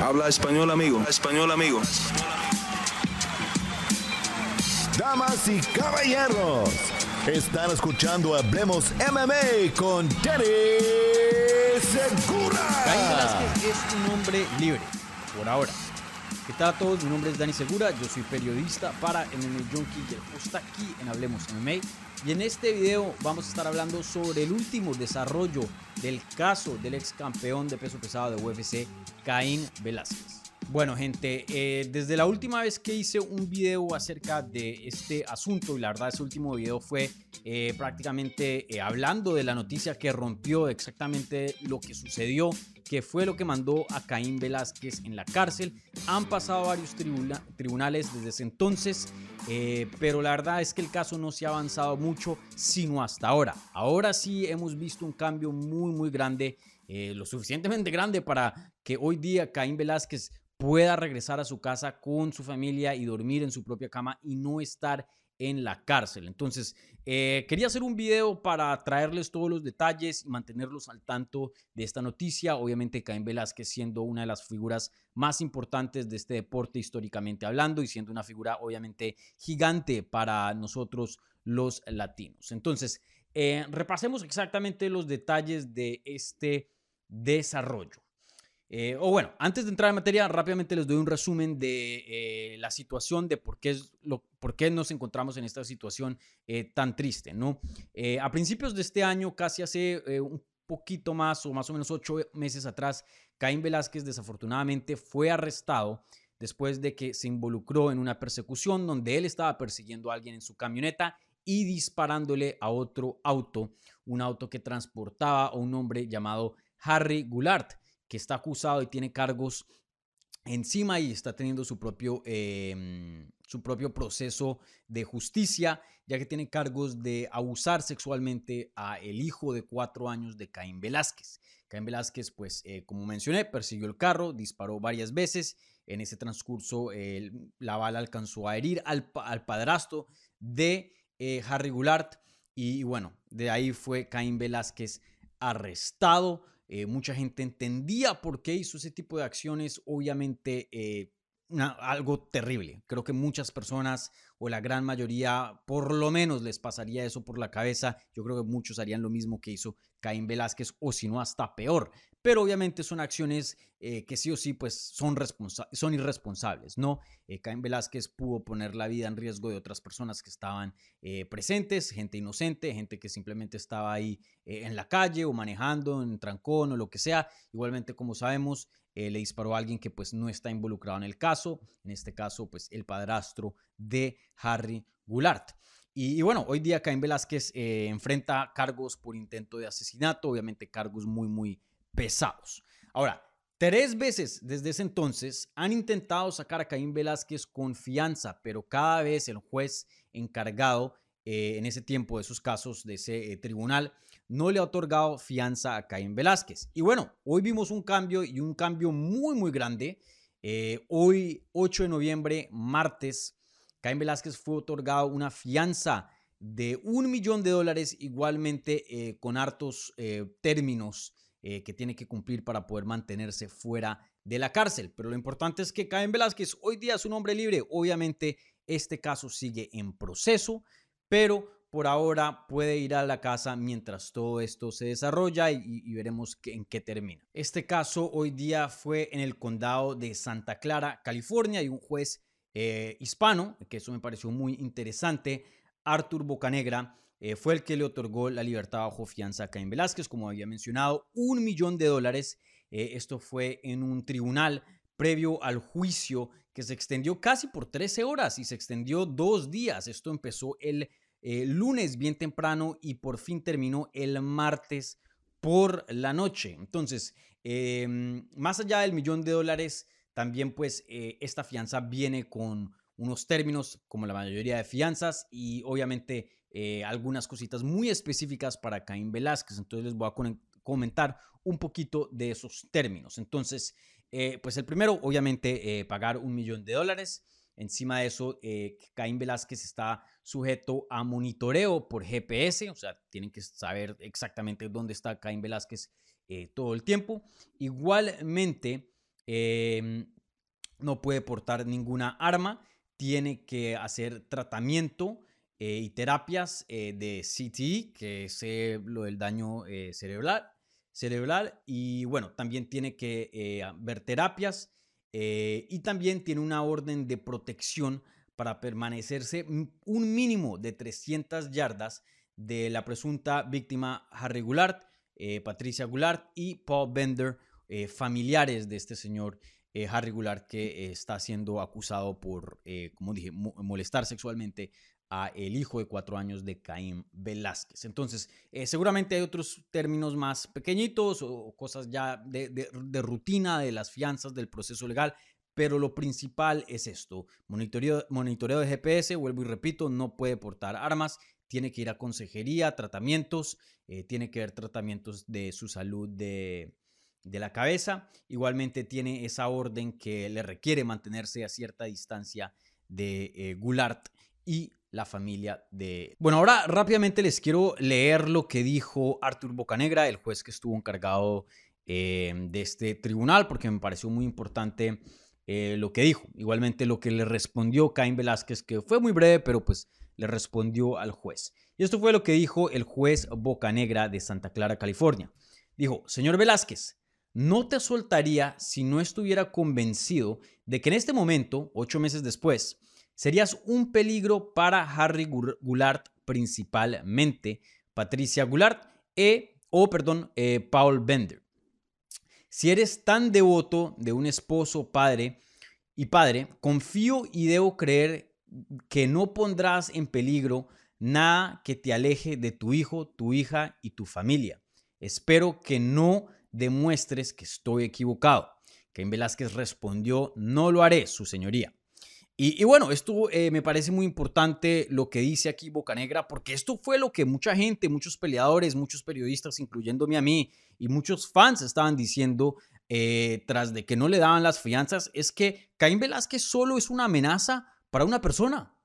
Habla español, amigo. Español, amigo. Damas y caballeros, están escuchando Hablemos MMA con Danny Segura. Caín Velázquez es un hombre libre, por ahora. ¿Qué tal a todos? Mi nombre es Dani Segura, yo soy periodista para MMA Junkie y el aquí en Hablemos MMA. Y en este video vamos a estar hablando sobre el último desarrollo del caso del ex campeón de peso pesado de UFC, Caín Velázquez. Bueno, gente, eh, desde la última vez que hice un video acerca de este asunto, y la verdad ese último video fue eh, prácticamente eh, hablando de la noticia que rompió exactamente lo que sucedió, que fue lo que mandó a Caín Velázquez en la cárcel. Han pasado varios tribunales desde ese entonces, pero la verdad es que el caso no se ha avanzado mucho, sino hasta ahora. Ahora sí hemos visto un cambio muy, muy grande. lo suficientemente grande para que hoy día Caín Velázquez pueda regresar a su casa con su familia y dormir en su propia cama y no estar en la cárcel. Entonces, eh, quería hacer un video para traerles todos los detalles y mantenerlos al tanto de esta noticia. Obviamente, Caín Velázquez siendo una de las figuras más importantes de este deporte históricamente hablando y siendo una figura obviamente gigante para nosotros los latinos. Entonces, eh, repasemos exactamente los detalles de este desarrollo. Eh, o bueno, antes de entrar en materia, rápidamente les doy un resumen de eh, la situación, de por qué, es por qué nos encontramos en esta situación eh, tan triste, ¿no? a principios de este año, casi hace un poquito más o más o menos ocho meses atrás, Caín Velázquez desafortunadamente fue arrestado después de que se involucró en una persecución donde él estaba persiguiendo a alguien en su camioneta y disparándole a otro auto, un auto que transportaba a un hombre llamado Harry Goulart que está acusado y tiene cargos encima y está teniendo su propio, em, su propio proceso de justicia, ya que tiene cargos de abusar sexualmente a el hijo de cuatro años de Caín Velázquez. Caín Velázquez, pues, eh, como mencioné, persiguió el carro, disparó varias veces. En ese transcurso, la bala alcanzó a herir al, al padrastro de eh, Harry Goulart. Y, y bueno, de ahí fue Caín Velázquez arrestado. Eh, mucha gente entendía por qué hizo ese tipo de acciones, obviamente eh, algo terrible. Creo que muchas personas o la gran mayoría por lo menos les pasaría eso por la cabeza. Yo creo que muchos harían lo mismo que hizo Caín Velázquez o si no hasta peor. Pero obviamente son acciones eh, que sí o sí pues son, son irresponsables, ¿no? Eh, Caín Velázquez pudo poner la vida en riesgo de otras personas que estaban eh, presentes, gente inocente, gente que simplemente estaba ahí en la calle o manejando en trancón o lo que sea. Igualmente como sabemos le disparó a alguien que pues no está involucrado en el caso, en este caso pues el padrastro de Harry Goulart. Y, bueno, hoy día Caín Velázquez enfrenta cargos por intento de asesinato, obviamente cargos muy, muy pesados. Ahora, tres veces desde ese entonces han intentado sacar a Caín Velázquez con fianza, pero cada vez el juez encargado eh, en ese tiempo de esos casos de ese eh, tribunal no le ha otorgado fianza a Caín Velázquez. Y bueno, hoy vimos un cambio y un cambio muy, muy grande. Eh, hoy, 8 de noviembre, martes, Caín Velázquez fue otorgado una fianza de un millón de dólares, igualmente con hartos términos eh, que tiene que cumplir para poder mantenerse fuera de la cárcel. Pero lo importante es que Caen Velázquez hoy día es un hombre libre. Obviamente este caso sigue en proceso, pero por ahora puede ir a la casa mientras todo esto se desarrolla y, veremos en qué termina. Este caso hoy día fue en el condado de Santa Clara, California, y un juez eh, hispano, que eso me pareció muy interesante, Arthur Bocanegra, eh, fue el que le otorgó la libertad bajo fianza a Caín Velázquez, como había mencionado, un millón de dólares. Eh, esto fue en un tribunal previo al juicio que se extendió casi por 13 horas y se extendió dos días. Esto empezó el eh, lunes bien temprano y por fin terminó el martes por la noche. Entonces, em, más allá del millón de dólares, también pues esta fianza viene con unos términos como la mayoría de fianzas y obviamente eh, algunas cositas muy específicas para Caín Velázquez. Entonces les voy a comentar un poquito de esos términos. Entonces, eh, pues el primero, obviamente, eh, pagar un millón de dólares. Encima de eso, Caín Velázquez está sujeto a monitoreo por GPS, o sea, tienen que saber exactamente dónde está Caín Velázquez todo el tiempo. Igualmente, em, no puede portar ninguna arma, tiene que hacer tratamiento eh, y terapias eh, de CTE, que es eh, lo del daño cerebral, cerebral, y bueno, también tiene que ver terapias y también tiene una orden de protección para permanecerse un mínimo de 300 yardas de la presunta víctima Harry Goulart, Patricia Goulart y Paul Bender, familiares de este señor Harry Goulart que está siendo acusado por, como dije, molestar sexualmente a el hijo de cuatro años de Caín Velázquez. Entonces, eh, seguramente hay otros términos más pequeñitos o cosas ya de, rutina de las fianzas del proceso legal, pero lo principal es esto. Monitoreo, monitoreo de GPS, vuelvo y repito, no puede portar armas, tiene que ir a consejería, tratamientos, eh, tiene que ver tratamientos de su salud de, la cabeza. Igualmente tiene esa orden que le requiere mantenerse a cierta distancia de eh, Goulart y la familia de... Bueno, ahora rápidamente les quiero leer lo que dijo Artur Bocanegra, el juez que estuvo encargado eh, de este tribunal, porque me pareció muy importante eh, lo que dijo. Igualmente lo que le respondió Caín Velázquez, que fue muy breve, pero pues le respondió al juez. Y esto fue lo que dijo el juez Bocanegra de Santa Clara, California. Dijo, señor Velázquez, no te soltaría si no estuviera convencido de que en este momento, ocho meses después, Serías un peligro para Harry Goulart principalmente, Patricia Goulart e, o, perdón, eh, Paul Bender. Si eres tan devoto de un esposo, padre y padre, confío y debo creer que no pondrás en peligro nada que te aleje de tu hijo, tu hija y tu familia. Espero que no demuestres que estoy equivocado. Cain Velázquez respondió, no lo haré, su señoría. Y, bueno, esto eh, me parece muy importante lo que dice aquí Bocanegra, porque esto fue lo que mucha gente, muchos peleadores, muchos periodistas, incluyéndome a mí, y muchos fans estaban diciendo eh, tras de que no le daban las fianzas, es que Caín Velázquez solo es una amenaza para una persona.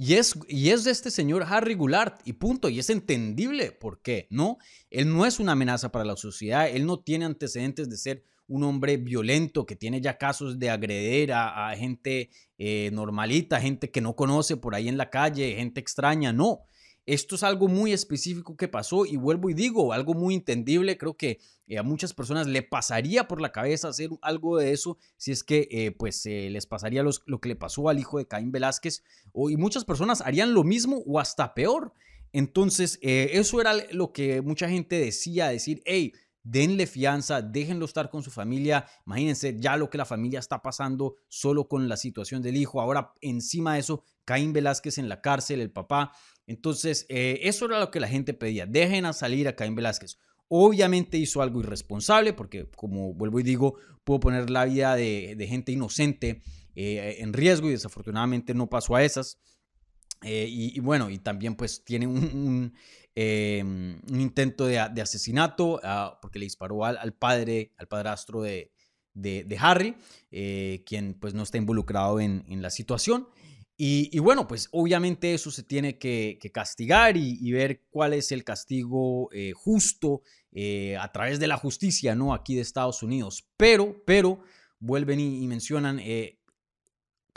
Y es, y es de este señor Harry Goulart, y punto, y es entendible por qué, ¿no? Él no es una amenaza para la sociedad, él no tiene antecedentes de ser un hombre violento que tiene ya casos de agreder a, gente eh, normalita, gente que no conoce por ahí en la calle, gente extraña, no. Esto es algo muy específico que pasó y vuelvo y digo, algo muy entendible, creo que eh, a muchas personas le pasaría por la cabeza hacer algo de eso si es que eh, pues les pasaría lo que le pasó al hijo de Caín Velázquez o, y muchas personas harían lo mismo o hasta peor. Entonces, eso era lo que mucha gente decía, decir, hey, denle fianza, déjenlo estar con su familia. Imagínense ya lo que la familia está pasando solo con la situación del hijo. Ahora, encima de eso, Caín Velázquez en la cárcel, el papá. Entonces, eh, eso era lo que la gente pedía. Dejen a salir a Caín Velázquez. Obviamente hizo algo irresponsable, porque como vuelvo y digo, puedo poner la vida de, gente inocente eh, en riesgo y desafortunadamente no pasó a esas. Eh, y, bueno, y también pues tiene un, un intento de, asesinato ah, porque le disparó al, padre, al padrastro de, Harry, eh, quien pues no está involucrado en, la situación. Y, bueno, pues obviamente eso se tiene que, castigar y, ver cuál es el castigo eh, justo eh, a través de la justicia, ¿no? Aquí de Estados Unidos. Pero, pero, vuelven y, mencionan,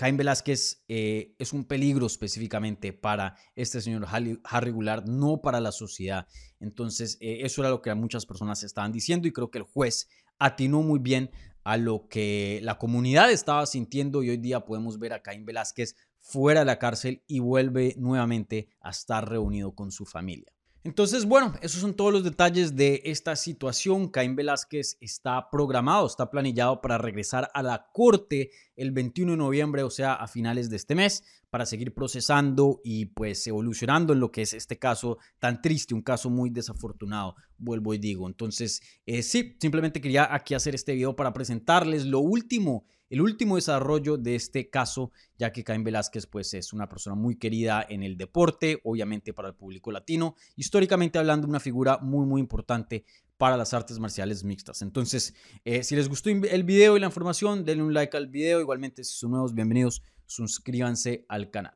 Caín Velázquez eh, es un peligro específicamente para este señor Harry Goulart, no para la sociedad. Entonces, eh, eso era lo que muchas personas estaban diciendo y creo que el juez atinó muy bien a lo que la comunidad estaba sintiendo y hoy día podemos ver a Caín Velázquez fuera de la cárcel y vuelve nuevamente a estar reunido con su familia. Entonces, bueno, esos son todos los detalles de esta situación. Caín Velázquez está programado, está planillado para regresar a la corte el 21 de noviembre, o sea, a finales de este mes, para seguir procesando y pues evolucionando en lo que es este caso tan triste, un caso muy desafortunado, vuelvo y digo. Entonces, eh, sí, simplemente quería aquí hacer este video para presentarles lo último el último desarrollo de este caso, ya que Caín Velázquez pues, es una persona muy querida en el deporte, obviamente para el público latino, históricamente hablando, una figura muy, muy importante para las artes marciales mixtas. Entonces, eh, si les gustó el video y la información, denle un like al video. Igualmente, si son nuevos, bienvenidos, suscríbanse al canal.